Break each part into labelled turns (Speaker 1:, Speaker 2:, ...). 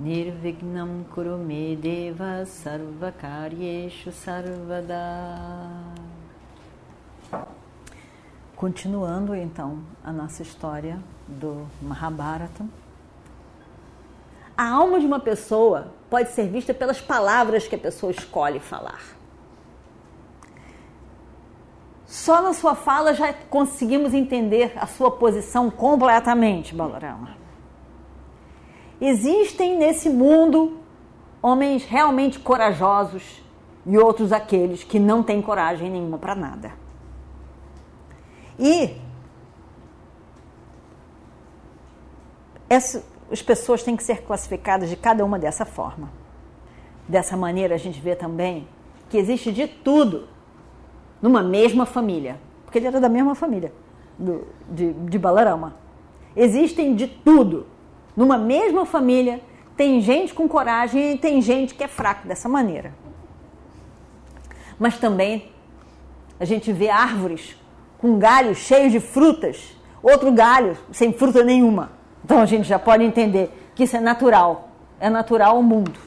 Speaker 1: Nirvignam Kurume Deva Sarvakaryeshu Sarvada. Continuando então a nossa história do Mahabharata. A alma de uma pessoa pode ser vista pelas palavras que a pessoa escolhe falar. Só na sua fala já conseguimos entender a sua posição completamente, Balarama. Existem nesse mundo homens realmente corajosos e outros aqueles que não têm coragem nenhuma para nada. E essa, as pessoas têm que ser classificadas de cada uma dessa forma. Dessa maneira, a gente vê também que existe de tudo numa mesma família, porque ele era da mesma família do, de, de Balarama. Existem de tudo numa mesma família, tem gente com coragem e tem gente que é fraco dessa maneira. Mas também a gente vê árvores com galhos cheios de frutas, outro galho sem fruta nenhuma. Então a gente já pode entender que isso é natural, é natural ao mundo.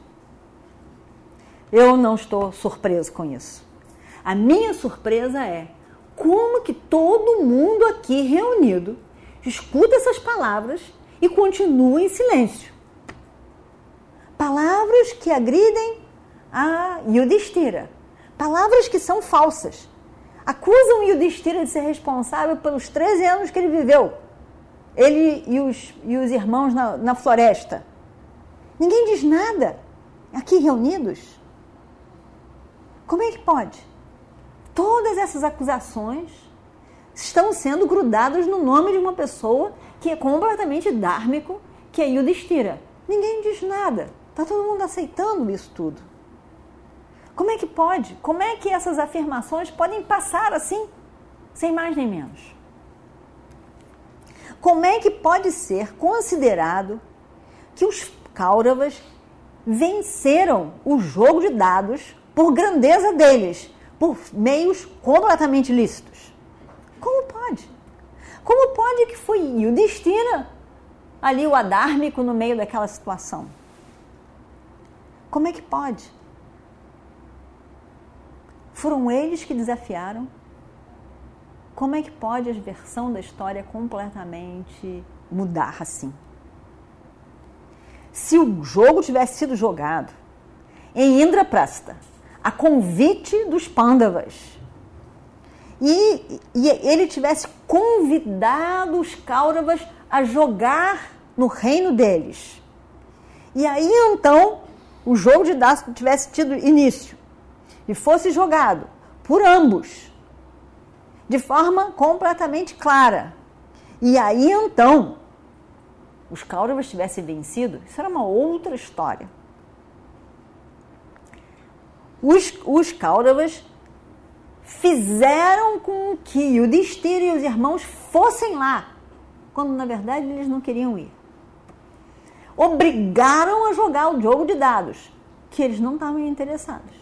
Speaker 1: Eu não estou surpreso com isso. A minha surpresa é como que todo mundo aqui reunido escuta essas palavras e continua em silêncio. Palavras que agridem a Yudhishthira. Palavras que são falsas. Acusam Yudhishthira de ser responsável pelos 13 anos que ele viveu. Ele e os, e os irmãos na, na floresta. Ninguém diz nada aqui reunidos. Como é que pode? Todas essas acusações estão sendo grudadas no nome de uma pessoa que é completamente dármico, que é Yudhishthira. Ninguém diz nada. Está todo mundo aceitando isso tudo. Como é que pode? Como é que essas afirmações podem passar assim, sem mais nem menos? Como é que pode ser considerado que os Kauravas venceram o jogo de dados por grandeza deles, por meios completamente lícitos? Como pode? Como pode que foi Yudhishthira ali o adármico no meio daquela situação? Como é que pode? Foram eles que desafiaram? Como é que pode a versão da história completamente mudar assim? Se o jogo tivesse sido jogado em Indraprasta, a convite dos Pandavas, e, e ele tivesse convidado os Kauravas a jogar no reino deles. E aí então o jogo de dados tivesse tido início e fosse jogado por ambos de forma completamente clara. E aí então os Kauravas tivessem vencido, isso era uma outra história. Os, os fizeram com que o Destiro e os irmãos fossem lá, quando na verdade eles não queriam ir. Obrigaram a jogar o jogo de dados, que eles não estavam interessados.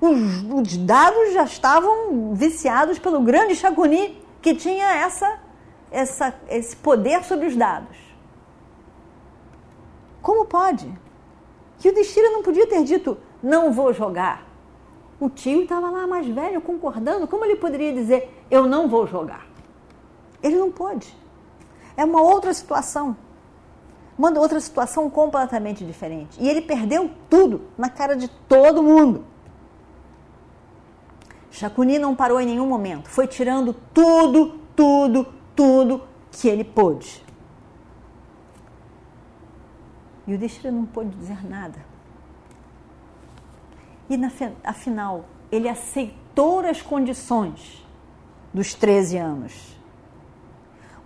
Speaker 1: Os, os dados já estavam viciados pelo grande Shakuni, que tinha essa, essa, esse poder sobre os dados. Como pode? Que o Destira não podia ter dito, não vou jogar o tio estava lá mais velho, concordando. Como ele poderia dizer, eu não vou jogar? Ele não pode. É uma outra situação. Uma outra situação completamente diferente. E ele perdeu tudo na cara de todo mundo. Shakuni não parou em nenhum momento. Foi tirando tudo, tudo, tudo que ele pôde. E o Destira não pôde dizer nada. E na, afinal, ele aceitou as condições dos 13 anos.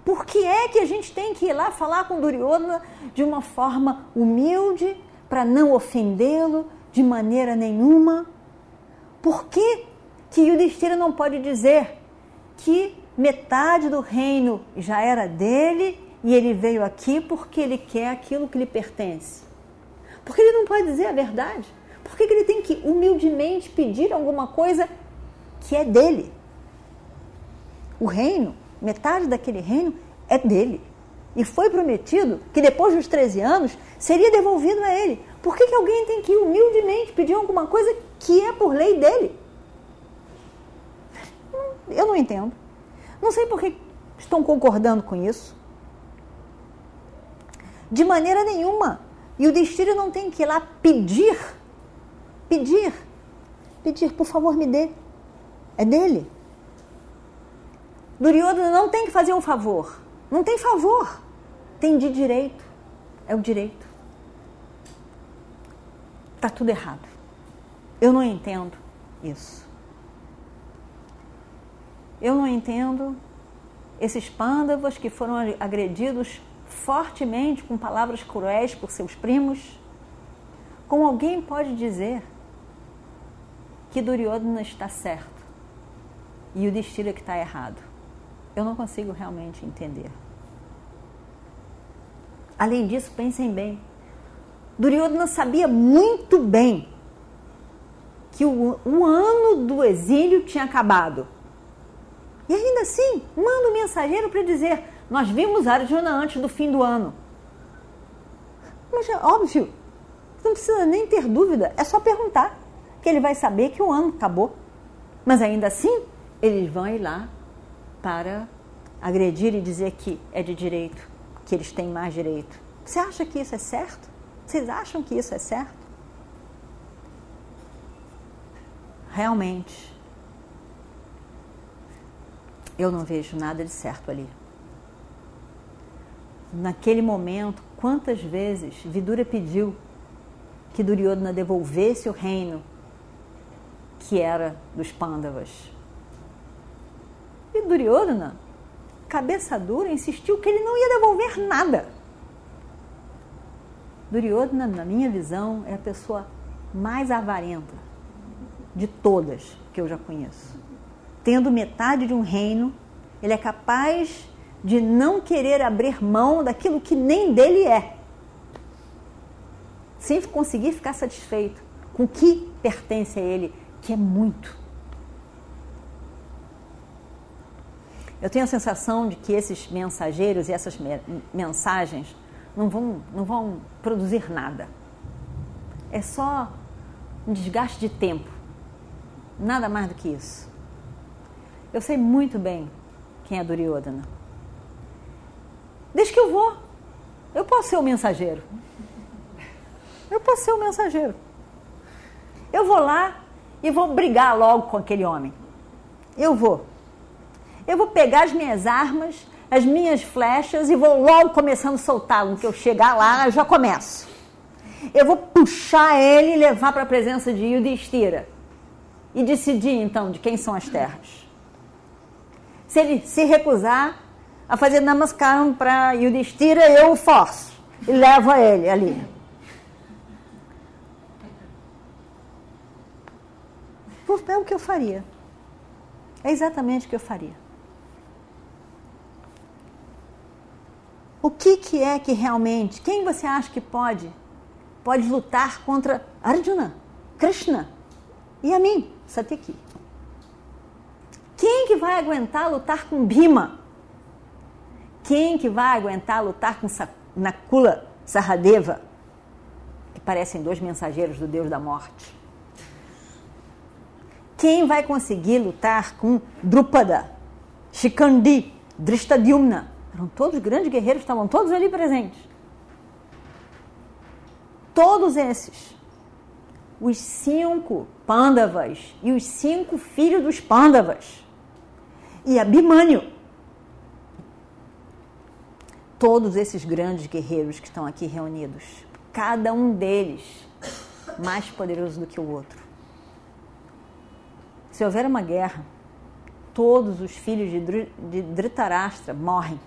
Speaker 1: Por que é que a gente tem que ir lá falar com Duryodhana de uma forma humilde, para não ofendê-lo de maneira nenhuma? Por que, que Yudhishthira não pode dizer que metade do reino já era dele e ele veio aqui porque ele quer aquilo que lhe pertence? Porque ele não pode dizer a verdade? Por que, que ele tem que humildemente pedir alguma coisa que é dele? O reino, metade daquele reino é dele. E foi prometido que depois dos 13 anos seria devolvido a ele. Por que, que alguém tem que humildemente pedir alguma coisa que é por lei dele? Eu não entendo. Não sei por que estão concordando com isso. De maneira nenhuma. E o destino não tem que ir lá pedir. Pedir. Pedir, por favor, me dê. É dele. Duryodhana não tem que fazer um favor. Não tem favor. Tem de direito. É o direito. Está tudo errado. Eu não entendo isso. Eu não entendo esses pândavas que foram agredidos fortemente com palavras cruéis por seus primos. Como alguém pode dizer que Duryodhana está certo e o Destira que está errado? Eu não consigo realmente entender. Além disso, pensem bem. Duryodhana sabia muito bem que o, ano do exílio tinha acabado. E ainda assim, manda um mensageiro para dizer: Nós vimos Arjuna antes do fim do ano. Mas é óbvio, não precisa nem ter dúvida, é só perguntar, que ele vai saber que o ano acabou. Mas ainda assim, eles vão ir lá para agredir e dizer que é de direito que eles têm mais direito. Você acha que isso é certo? Vocês acham que isso é certo? Realmente, eu não vejo nada de certo ali. Naquele momento, quantas vezes Vidura pediu que Duryodhana devolvesse o reino que era dos Pandavas? E Duryodhana cabeça dura, insistiu que ele não ia devolver nada. Duryodhana, na minha visão, é a pessoa mais avarenta de todas que eu já conheço. Tendo metade de um reino, ele é capaz de não querer abrir mão daquilo que nem dele é, sem conseguir ficar satisfeito com o que pertence a ele, que é muito. Eu tenho a sensação de que esses mensageiros e essas mensagens não vão, não vão produzir nada. É só um desgaste de tempo. Nada mais do que isso. Eu sei muito bem quem é Duryodhana. Desde que eu vou, eu posso ser o mensageiro. Eu posso ser o mensageiro. Eu vou lá e vou brigar logo com aquele homem. Eu vou eu vou pegar as minhas armas, as minhas flechas e vou logo começando a soltá-lo. Que eu chegar lá, eu já começo. Eu vou puxar ele e levar para a presença de Yudhishthira. E decidir então de quem são as terras. Se ele se recusar a fazer namaskaram para Yudhishthira, eu o forço e levo ele ali. É o que eu faria. É exatamente o que eu faria. O que, que é que realmente, quem você acha que pode, pode lutar contra Arjuna, Krishna e a mim, Satyaki? Quem que vai aguentar lutar com Bhima? Quem que vai aguentar lutar com Nakula, Sahadeva, que parecem dois mensageiros do Deus da morte? Quem vai conseguir lutar com Drupada, Shikandi, Drishtadyumna, eram todos grandes guerreiros, estavam todos ali presentes. Todos esses. Os cinco Pandavas e os cinco filhos dos Pandavas. E Abhimanyu. Todos esses grandes guerreiros que estão aqui reunidos. Cada um deles mais poderoso do que o outro. Se houver uma guerra, todos os filhos de Dhritarashtra morrem.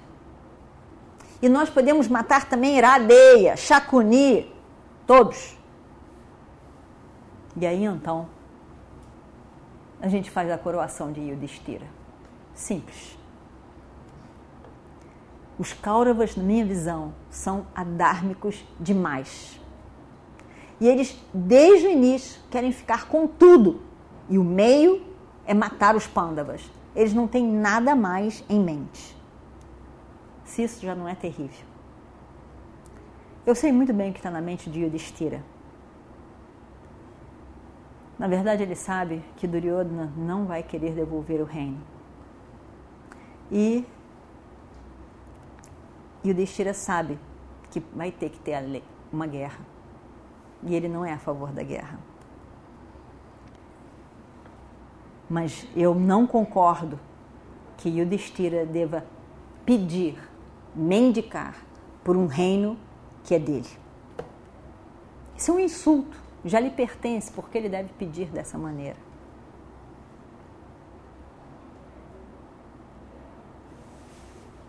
Speaker 1: E nós podemos matar também Iradeia, Shakuni, todos. E aí então a gente faz a coroação de Yudhishthira. Simples. Os Kauravas, na minha visão, são adármicos demais. E eles, desde o início, querem ficar com tudo. E o meio é matar os Pandavas. Eles não têm nada mais em mente. Se isso já não é terrível. Eu sei muito bem o que está na mente de Yudhishthira. Na verdade, ele sabe que Duryodhana não vai querer devolver o reino. E Yudhishthira sabe que vai ter que ter uma guerra. E ele não é a favor da guerra. Mas eu não concordo que Yudhishthira deva pedir, mendicar por um reino que é dele. Isso é um insulto já lhe pertence, porque ele deve pedir dessa maneira.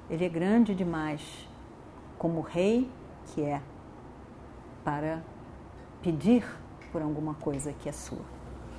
Speaker 1: Ele é grande demais como rei que é para pedir por alguma coisa que é sua.